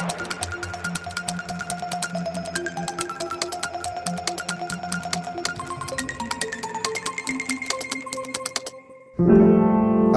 Thank you.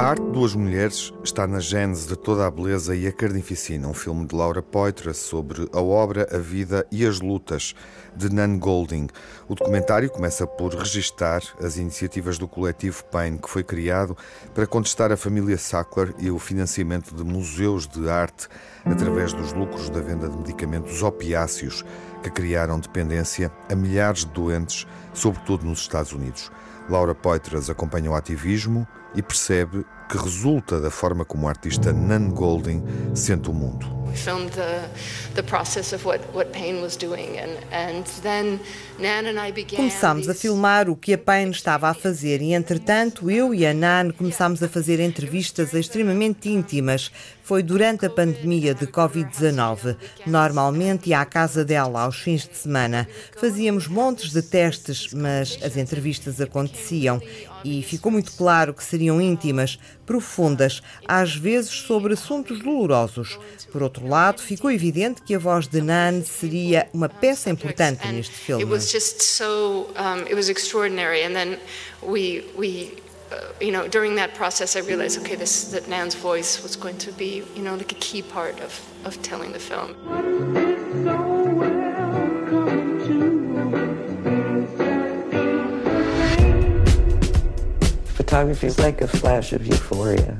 A arte duas mulheres está na gênese de toda a beleza e a carnificina, um filme de Laura Poitras sobre a obra, a vida e as lutas de Nan Golding. O documentário começa por registar as iniciativas do coletivo Pain, que foi criado para contestar a família Sackler e o financiamento de museus de arte através dos lucros da venda de medicamentos opiáceos que criaram dependência a milhares de doentes, sobretudo nos Estados Unidos. Laura Poitras acompanha o ativismo e percebe que resulta da forma como o artista Nan Golding sente o mundo. Começámos a filmar o que a Payne estava a fazer e, entretanto, eu e a Nan começámos a fazer entrevistas extremamente íntimas. Foi durante a pandemia de Covid-19. Normalmente ia à casa dela aos fins de semana. Fazíamos montes de testes, mas as entrevistas aconteciam e ficou muito claro que seriam íntimas, profundas, às vezes sobre assuntos dolorosos. Por outro lado, ficou evidente que a voz de Nan seria uma peça importante neste filme. you know, during that process, I realized, okay, this that Nan's voice was going to be, you know, like a key part of of telling the film. Photography is like a flash of euphoria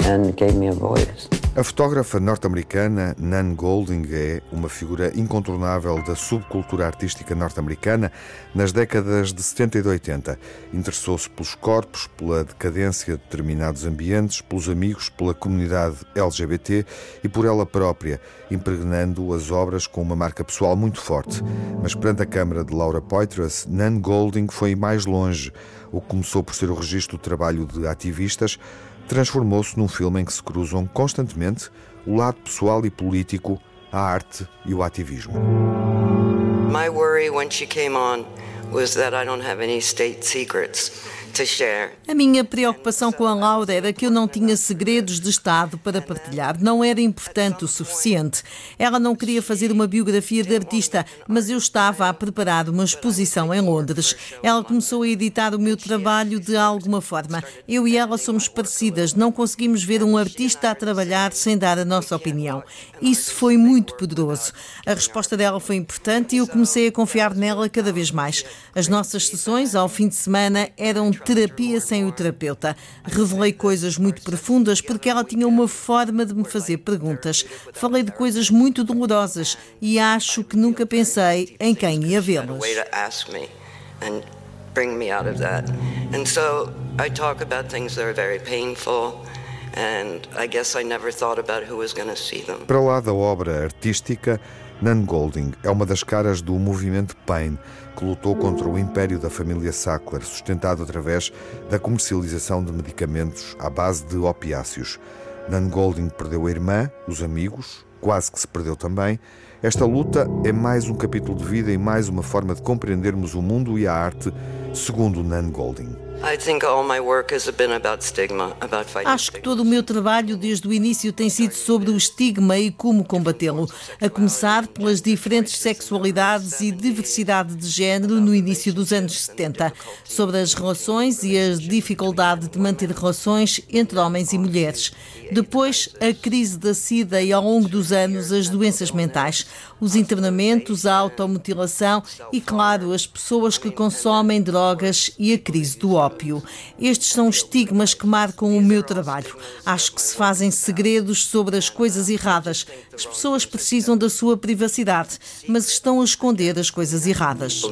and gave me a voice. A fotógrafa norte-americana Nan Golding é uma figura incontornável da subcultura artística norte-americana nas décadas de 70 e de 80. Interessou-se pelos corpos, pela decadência de determinados ambientes, pelos amigos, pela comunidade LGBT e por ela própria, impregnando as obras com uma marca pessoal muito forte. Mas perante a câmara de Laura Poitras, Nan Golding foi mais longe. O que começou por ser o registro do trabalho de ativistas transformou-se num filme em que se cruzam constantemente o lado pessoal e político, a arte e o ativismo. My worry when she came on was that I don't have any state secrets. A minha preocupação com a Laura era que eu não tinha segredos de Estado para partilhar. Não era importante o suficiente. Ela não queria fazer uma biografia de artista, mas eu estava a preparar uma exposição em Londres. Ela começou a editar o meu trabalho de alguma forma. Eu e ela somos parecidas. Não conseguimos ver um artista a trabalhar sem dar a nossa opinião. Isso foi muito poderoso. A resposta dela foi importante e eu comecei a confiar nela cada vez mais. As nossas sessões, ao fim de semana, eram terapia sem o terapeuta. Revelei coisas muito profundas porque ela tinha uma forma de me fazer perguntas. Falei de coisas muito dolorosas e acho que nunca pensei em quem ia vê-las. Bring me out of that. And so I talk about things that are very painful. Para lá da obra artística, Nan Golding é uma das caras do movimento Pain, que lutou contra o império da família Sackler, sustentado através da comercialização de medicamentos à base de opiáceos. Nan Golding perdeu a irmã, os amigos, quase que se perdeu também. Esta luta é mais um capítulo de vida e mais uma forma de compreendermos o mundo e a arte, segundo Nan Golding. Acho que todo o meu trabalho desde o início tem sido sobre o estigma e como combatê-lo, a começar pelas diferentes sexualidades e diversidade de género no início dos anos 70, sobre as relações e a dificuldade de manter relações entre homens e mulheres. Depois, a crise da SIDA e ao longo dos anos as doenças mentais, os internamentos, a automutilação e, claro, as pessoas que consomem drogas e a crise do ópio. Estes são estigmas que marcam o meu trabalho. Acho que se fazem segredos sobre as coisas erradas. As pessoas precisam da sua privacidade, mas estão a esconder as coisas erradas.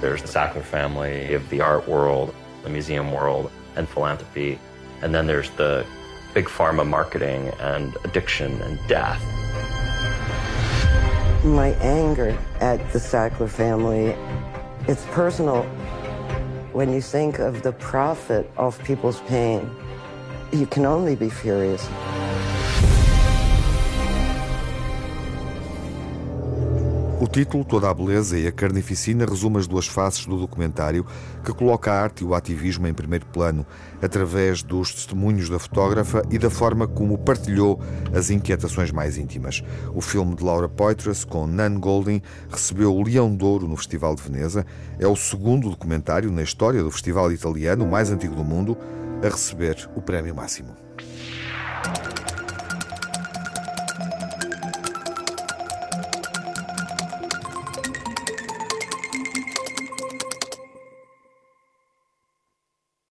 There's the Sackler family of the art world, the museum world, and philanthropy. And then there's the big pharma marketing and addiction and death. My anger at the Sackler family, it's personal. When you think of the profit of people's pain, you can only be furious. O título, Toda a Beleza e a Carnificina, resume as duas faces do documentário que coloca a arte e o ativismo em primeiro plano, através dos testemunhos da fotógrafa e da forma como partilhou as inquietações mais íntimas. O filme de Laura Poitras, com Nan Golding, recebeu o Leão de Ouro no Festival de Veneza. É o segundo documentário na história do festival italiano, o mais antigo do mundo, a receber o prémio máximo.